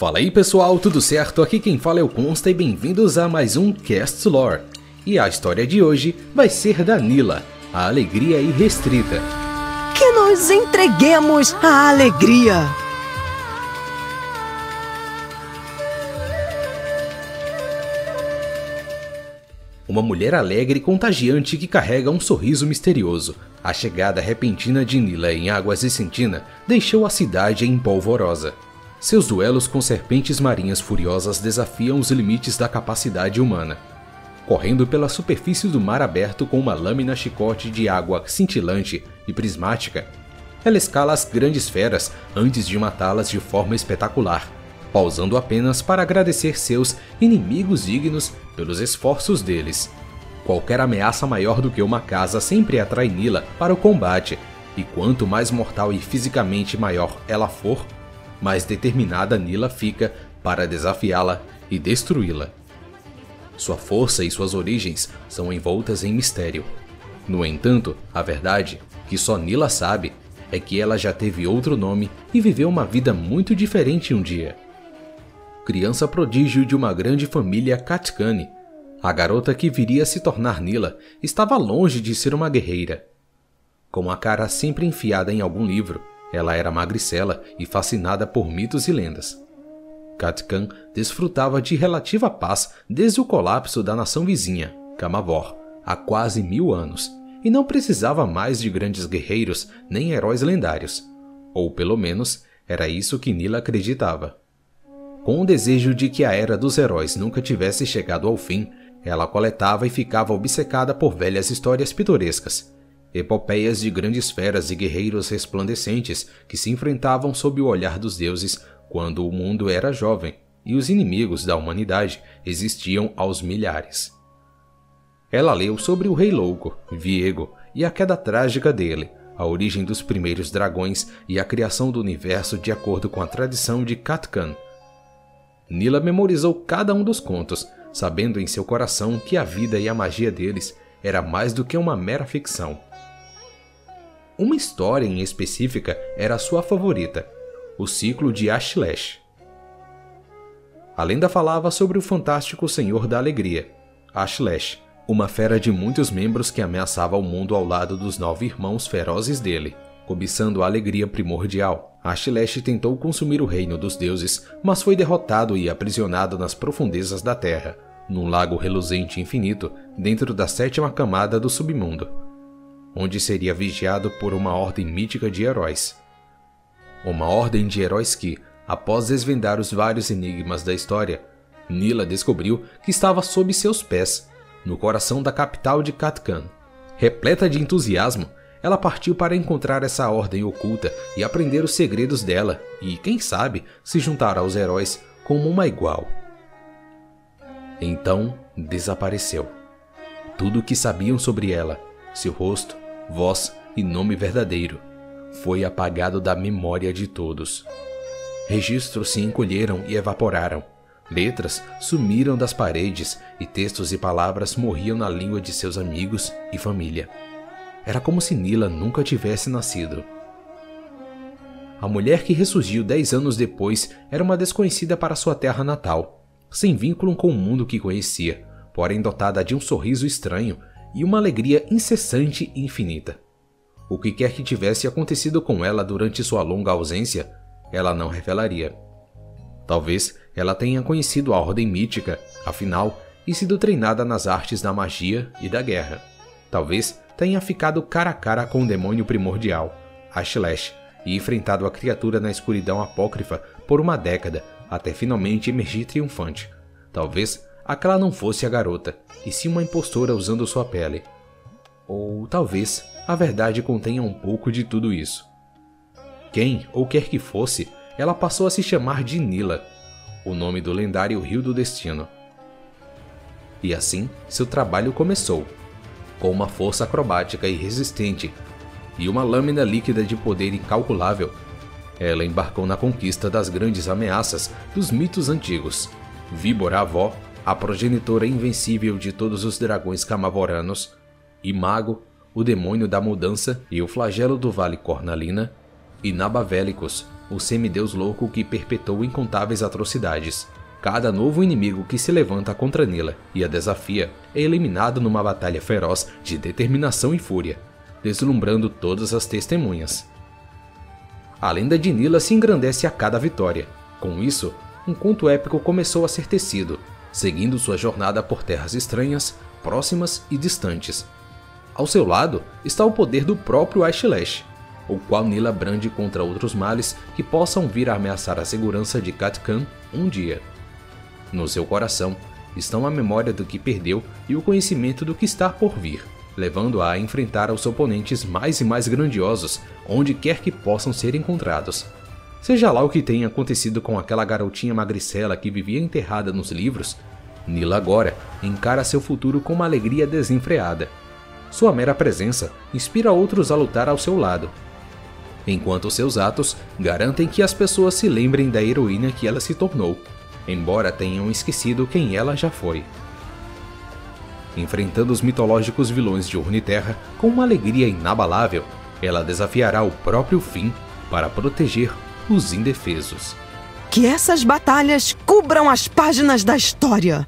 Fala aí pessoal, tudo certo? Aqui quem fala é o Consta e bem-vindos a mais um Cast Lore. E a história de hoje vai ser da Nila, a alegria irrestrita. Que nos entreguemos à alegria. Uma mulher alegre e contagiante que carrega um sorriso misterioso. A chegada repentina de Nila em Águas de Sentina deixou a cidade em polvorosa. Seus duelos com serpentes marinhas furiosas desafiam os limites da capacidade humana. Correndo pela superfície do mar aberto com uma lâmina chicote de água cintilante e prismática, ela escala as grandes feras antes de matá-las de forma espetacular, pausando apenas para agradecer seus inimigos dignos pelos esforços deles. Qualquer ameaça maior do que uma casa sempre atrai Nila para o combate, e quanto mais mortal e fisicamente maior ela for, mais determinada Nila fica para desafiá-la e destruí-la. Sua força e suas origens são envoltas em mistério. No entanto, a verdade, que só Nila sabe, é que ela já teve outro nome e viveu uma vida muito diferente um dia criança prodígio de uma grande família Katkani. A garota que viria a se tornar Nila estava longe de ser uma guerreira. Com a cara sempre enfiada em algum livro, ela era magricela e fascinada por mitos e lendas. Katkan desfrutava de relativa paz desde o colapso da nação vizinha, Kamavor, há quase mil anos, e não precisava mais de grandes guerreiros nem heróis lendários. Ou pelo menos era isso que Nila acreditava. Com o desejo de que a era dos heróis nunca tivesse chegado ao fim, ela coletava e ficava obcecada por velhas histórias pitorescas, epopeias de grandes feras e guerreiros resplandecentes que se enfrentavam sob o olhar dos deuses quando o mundo era jovem e os inimigos da humanidade existiam aos milhares. Ela leu sobre o Rei Louco, Viego, e a queda trágica dele, a origem dos primeiros dragões e a criação do universo de acordo com a tradição de Katkan, Nila memorizou cada um dos contos, sabendo em seu coração que a vida e a magia deles era mais do que uma mera ficção. Uma história em específica era a sua favorita, o ciclo de Ashlesh. A lenda falava sobre o fantástico Senhor da Alegria, Ashlesh, uma fera de muitos membros que ameaçava o mundo ao lado dos nove irmãos ferozes dele, cobiçando a alegria primordial. Ashlesh tentou consumir o reino dos deuses, mas foi derrotado e aprisionado nas profundezas da terra, num lago reluzente infinito dentro da sétima camada do submundo, onde seria vigiado por uma ordem mítica de heróis. Uma ordem de heróis que, após desvendar os vários enigmas da história, Nila descobriu que estava sob seus pés, no coração da capital de Katkan. Repleta de entusiasmo, ela partiu para encontrar essa ordem oculta e aprender os segredos dela, e quem sabe se juntar aos heróis como uma igual. Então desapareceu. Tudo o que sabiam sobre ela, seu rosto, voz e nome verdadeiro, foi apagado da memória de todos. Registros se encolheram e evaporaram. Letras sumiram das paredes e textos e palavras morriam na língua de seus amigos e família. Era como se Nila nunca tivesse nascido. A mulher que ressurgiu dez anos depois era uma desconhecida para sua terra natal, sem vínculo com o mundo que conhecia, porém dotada de um sorriso estranho e uma alegria incessante e infinita. O que quer que tivesse acontecido com ela durante sua longa ausência, ela não revelaria. Talvez ela tenha conhecido a ordem mítica, afinal, e sido treinada nas artes da magia e da guerra. Talvez tenha ficado cara a cara com o demônio primordial, Ashlash, e enfrentado a criatura na escuridão apócrifa por uma década, até finalmente emergir triunfante. Talvez aquela não fosse a garota, e sim uma impostora usando sua pele. Ou talvez a verdade contenha um pouco de tudo isso. Quem ou quer que fosse, ela passou a se chamar de Nila, o nome do lendário Rio do Destino. E assim seu trabalho começou com uma força acrobática irresistente e uma lâmina líquida de poder incalculável. Ela embarcou na conquista das grandes ameaças dos mitos antigos. Víbora avó, a progenitora invencível de todos os dragões camavoranos, e Mago, o demônio da mudança e o flagelo do Vale Cornalina, e Nabavélicos, o semideus louco que perpetuou incontáveis atrocidades. Cada novo inimigo que se levanta contra Nila e a desafia é eliminado numa batalha feroz de determinação e fúria, deslumbrando todas as testemunhas. A lenda de Nila se engrandece a cada vitória. Com isso, um conto épico começou a ser tecido, seguindo sua jornada por terras estranhas, próximas e distantes. Ao seu lado está o poder do próprio Ashlesh, o qual Nila brande contra outros males que possam vir a ameaçar a segurança de Katkan um dia. No seu coração estão a memória do que perdeu e o conhecimento do que está por vir, levando-a a enfrentar os oponentes mais e mais grandiosos onde quer que possam ser encontrados. Seja lá o que tenha acontecido com aquela garotinha magricela que vivia enterrada nos livros, Nila agora encara seu futuro com uma alegria desenfreada. Sua mera presença inspira outros a lutar ao seu lado, enquanto seus atos garantem que as pessoas se lembrem da heroína que ela se tornou, embora tenham esquecido quem ela já foi. Enfrentando os mitológicos vilões de Urni-Terra com uma alegria inabalável, ela desafiará o próprio fim para proteger os indefesos. Que essas batalhas cubram as páginas da história.